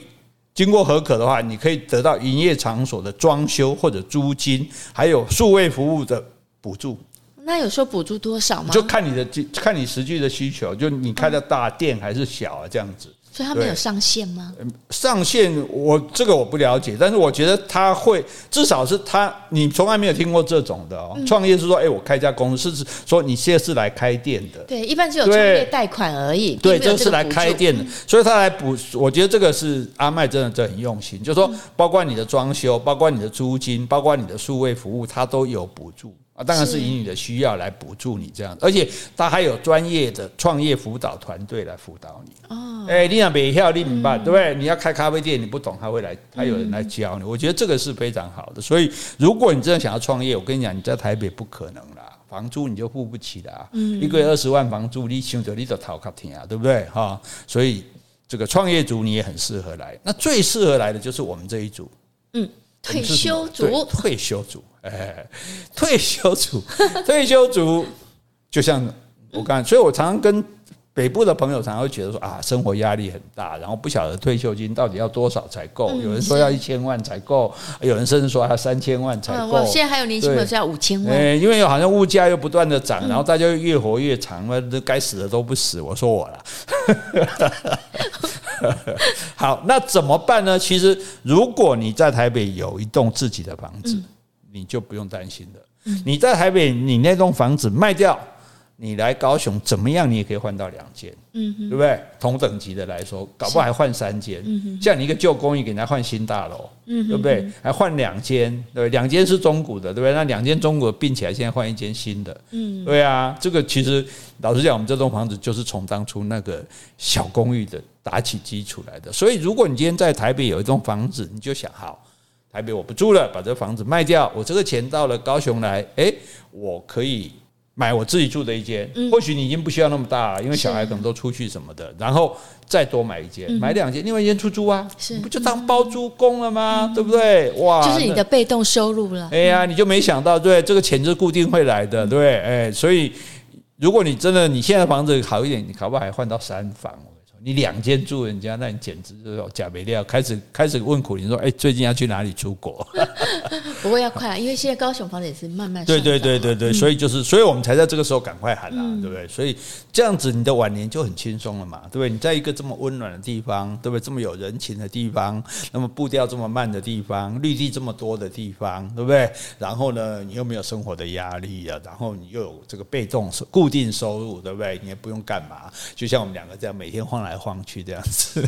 经过合可的话，你可以得到营业场所的装修或者租金，还有数位服务的补助。那有说补助多少吗？就看你的，看你实际的需求，就你开的大店还是小啊，这样子。所以他们有上限吗？上限我这个我不了解，但是我觉得他会至少是他，你从来没有听过这种的哦。创业是说，哎，我开家公司是说你现在是来开店的，对，一般只有创业贷款而已。对，这是来开店的，所以他来补。我觉得这个是阿麦真的真很用心，就是说包括你的装修，包括你的租金，包括你的数位服务，他都有补助。啊，当然是以你的需要来补助你这样，而且他还有专业的创业辅导团队来辅导你。哦，哎，你想别跳，你明白对不对？你要开咖啡店，你不懂，他会来，他有人来教你。我觉得这个是非常好的。所以，如果你真的想要创业，我跟你讲，你在台北不可能啦，房租你就付不起啦。嗯，一个月二十万房租，你想着你就逃卡听啊，对不对？哈，所以这个创业族你也很适合来。那最适合来的就是我们这一组。嗯。退休族，退休族，哎，退休族，*laughs* 退休族，就像我刚才，所以我常常跟北部的朋友常常会觉得说啊，生活压力很大，然后不晓得退休金到底要多少才够。有人说要一千万才够，有人甚至说要三千万才够。我现在还有年轻朋友说要五千万。哎，因为好像物价又不断的涨，然后大家又越活越长，那这该死的都不死。我说我了。*laughs* *laughs* 好，那怎么办呢？其实，如果你在台北有一栋自己的房子，你就不用担心了。你在台北，你那栋房子卖掉，你来高雄怎么样？你也可以换到两间，嗯，对不对？同等级的来说，搞不好还换三间。嗯像你一个旧公寓，给人家换新大楼，嗯，对不对？还换两间，对，两间是中古的，对不对？那两间中古并起来，现在换一间新的，嗯，对啊。这个其实老实讲，我们这栋房子就是从当初那个小公寓的。打起基础来的，所以如果你今天在台北有一栋房子，你就想好，台北我不住了，把这房子卖掉，我这个钱到了高雄来，诶，我可以买我自己住的一间。或许你已经不需要那么大了，因为小孩可能都出去什么的，然后再多买一间，买两间，另外一间出租啊，你不就当包租公了吗？对不对？哇，就是你的被动收入了。哎呀，你就没想到，对，这个钱是固定会来的，对，哎，所以如果你真的你现在房子好一点，你可不好还换到三房。你两间住人家，那你简直就是假没料。开始开始问苦林说：“哎，最近要去哪里出国？” *laughs* 不过要快啊，因为现在高雄房子也是慢慢对对对对对，所以就是，所以我们才在这个时候赶快喊啦，对不对？所以这样子你的晚年就很轻松了嘛，对不对？你在一个这么温暖的地方，对不对？这么有人情的地方，那么步调这么慢的地方，绿地这么多的地方，对不对？然后呢，你又没有生活的压力啊，然后你又有这个被动收固定收入，对不对？你也不用干嘛，就像我们两个这样每天晃来。晃去这样子，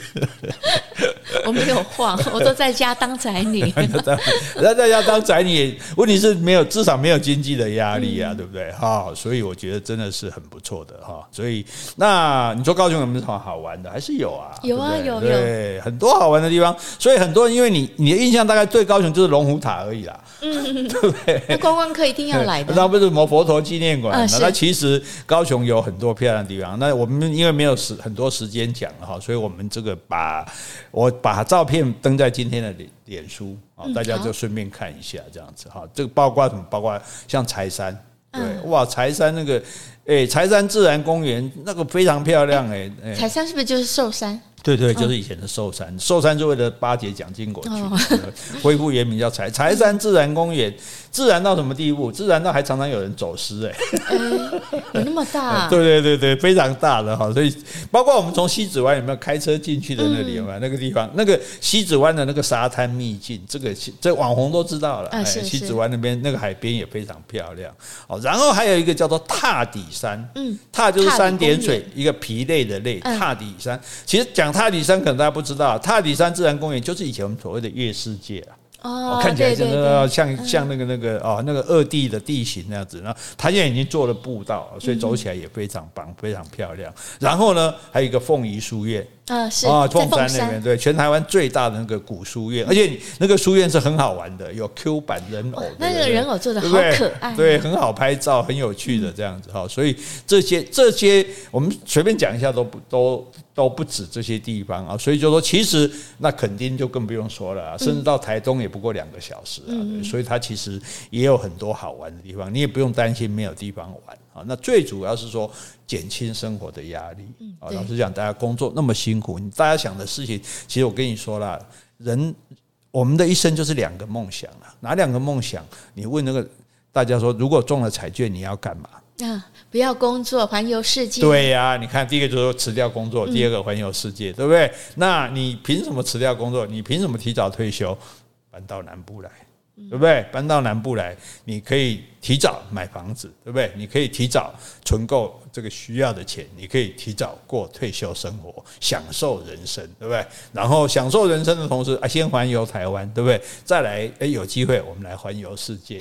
*laughs* 我没有晃，*laughs* 我都在家当宅女。*laughs* 那在家当宅女，问题是没有，至少没有经济的压力啊，对不对？哈，所以我觉得真的是很不错的哈。所以那你说高雄有没有什么好玩的？还是有啊，有啊，有有，很多好玩的地方。所以很多人因为你你的印象大概对高雄就是龙虎塔而已啦，嗯，对 *laughs* 不对？那观光客一定要来的。那不是什么佛陀纪念馆？那其实高雄有很多漂亮的地方。那我们因为没有时很多时间。讲哈，所以我们这个把我把照片登在今天的脸脸书啊，大家就顺便看一下这样子哈。这个包括什么？包括像柴山，对哇，柴山那个诶，柴山自然公园那个非常漂亮哎。柴山是不是就是寿山？对对，就是以前的寿山，寿山是为了巴结蒋经国去恢复原名叫柴柴山自然公园。自然到什么地步？自然到还常常有人走失哎、欸，有那么大、*laughs* 啊？对对对对，非常大的哈。所以包括我们从西子湾有没有开车进去的那里有没有？那个地方，那个西子湾的那个沙滩秘境，这个这网红都知道了。哎，西子湾那边那个海边也非常漂亮哦。然后还有一个叫做踏底山，嗯，踏就是三点水一个疲累的累，踏底山。其实讲踏底山可能大家不知道，踏底山自然公园就是以前我们所谓的月世界啊。哦，看起来真的像像那个那个哦，那个二地的地形那样子。然后它现在已经做了步道，所以走起来也非常棒，非常漂亮。然后呢，还有一个凤仪书院，啊，是啊，凤山那边对，全台湾最大的那个古书院，而且那个书院是很好玩的，有 Q 版人偶，那个人偶做的好可爱，对，很好拍照，很有趣的这样子哈。所以这些这些我们随便讲一下都不都都不止这些地方啊。所以就说其实那肯定就更不用说了，甚至到台东也不过两个小时啊。所以它其实也有很多好玩的地方，你也不用担心没有地方玩啊。那最主要是说。减轻生活的压力啊！老实讲，大家工作那么辛苦，你大家想的事情，其实我跟你说了，人我们的一生就是两个梦想啊。哪两个梦想？你问那个大家说，如果中了彩券，你要干嘛？啊，不要工作，环游世界。对呀、啊，你看，第一个就是说辞掉工作，第二个环游世界，对不对？那你凭什么辞掉工作？你凭什么提早退休，搬到南部来？对不对？搬到南部来，你可以提早买房子，对不对？你可以提早存够这个需要的钱，你可以提早过退休生活，享受人生，对不对？然后享受人生的同时啊，先环游台湾，对不对？再来，诶，有机会我们来环游世界。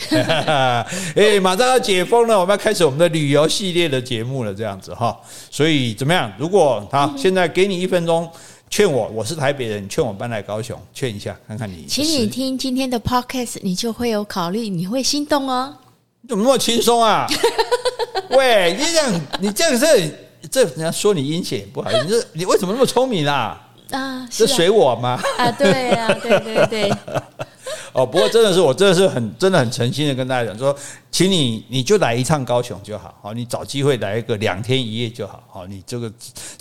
诶，*laughs* *laughs* 马上要解封了，我们要开始我们的旅游系列的节目了，这样子哈。所以怎么样？如果好，现在给你一分钟。劝我，我是台北人，劝我搬来高雄，劝一下，看看你。请你听今天的 podcast，你就会有考虑，你会心动哦。你怎么那么轻松啊？*laughs* 喂，你这样，你这样是这人家说你阴险，不好意思，你这你为什么那么聪明啊？啊，是随我吗？啊，对呀、啊，对对对。*laughs* 哦，不过真的是我真的是很真的很诚心的跟大家讲说，请你你就来一趟高雄就好，好，你找机会来一个两天一夜就好，好，你这个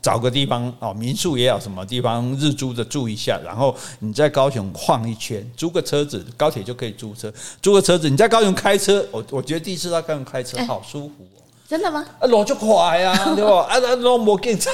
找个地方哦，民宿也好，什么地方日租的住一下，然后你在高雄晃一圈，租个车子，高铁就可以租车，租个车子，你在高雄开车，我我觉得第一次到高雄开车好舒服。真的吗？啊，路就快呀，*laughs* 对吧？啊，那路没警察，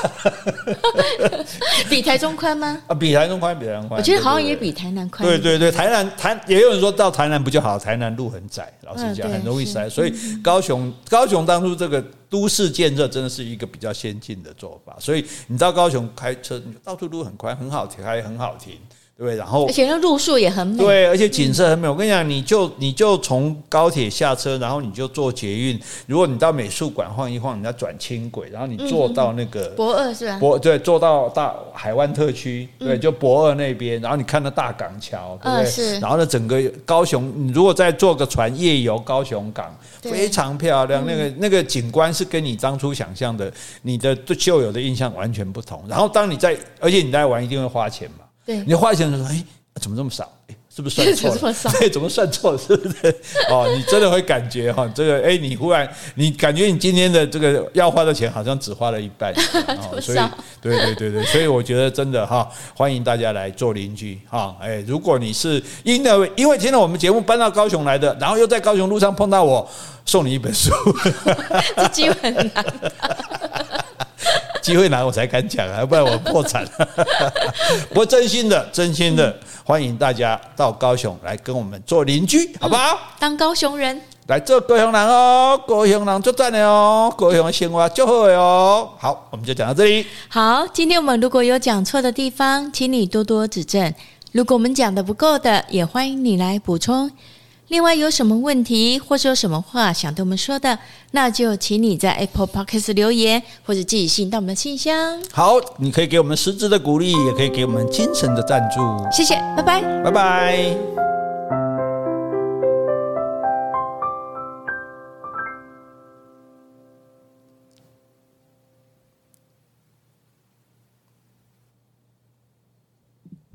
比台中宽吗？啊，比台中宽，比台中宽。我觉得好像也比台南宽。对对对，台南台也有人说到台南不就好？台南路很窄，老实讲很容易塞。所以高雄高雄当初这个都市建设真的是一个比较先进的做法。所以你到高雄开车，到处路很宽，很好停，还很好停。对，然后而且那路数也很美。对，而且景色很美。我跟你讲，你就你就从高铁下车，然后你就坐捷运。如果你到美术馆晃一晃，你要转轻轨，然后你坐到那个博二是吧？博对，坐到大海湾特区，对，就博二那边，然后你看到大港桥，对不对？是。然后呢，整个高雄，你如果再坐个船夜游高雄港，非常漂亮。那个那个景观是跟你当初想象的，你的旧有的印象完全不同。然后当你在，而且你在玩一定会花钱嘛。对，你花钱的时候，哎，怎么这么少？哎，是不是算错了？*laughs* 对，怎么算错？是不是？哦，你真的会感觉哈，这个哎，你忽然你感觉你今天的这个要花的钱好像只花了一半，*laughs* 哦，所以对对对对，所以我觉得真的哈，欢迎大家来做邻居哈。哎，如果你是因为因为听了我们节目搬到高雄来的，然后又在高雄路上碰到我，送你一本书，*laughs* 这机会很难。机会难我才敢讲啊，不然我破产。*laughs* 不过真心的，真心的欢迎大家到高雄来跟我们做邻居，好不好？当高雄人来做高雄人哦，高雄人作战的哦，高雄生活就好哦。好，我们就讲到这里。好，今天我们如果有讲错的地方，请你多多指正。如果我们讲的不够的，也欢迎你来补充。另外有什么问题，或是有什么话想对我们说的，那就请你在 Apple Podcast 留言，或者寄信到我们的信箱。好，你可以给我们实质的鼓励，也可以给我们精神的赞助。谢谢，拜拜，拜拜。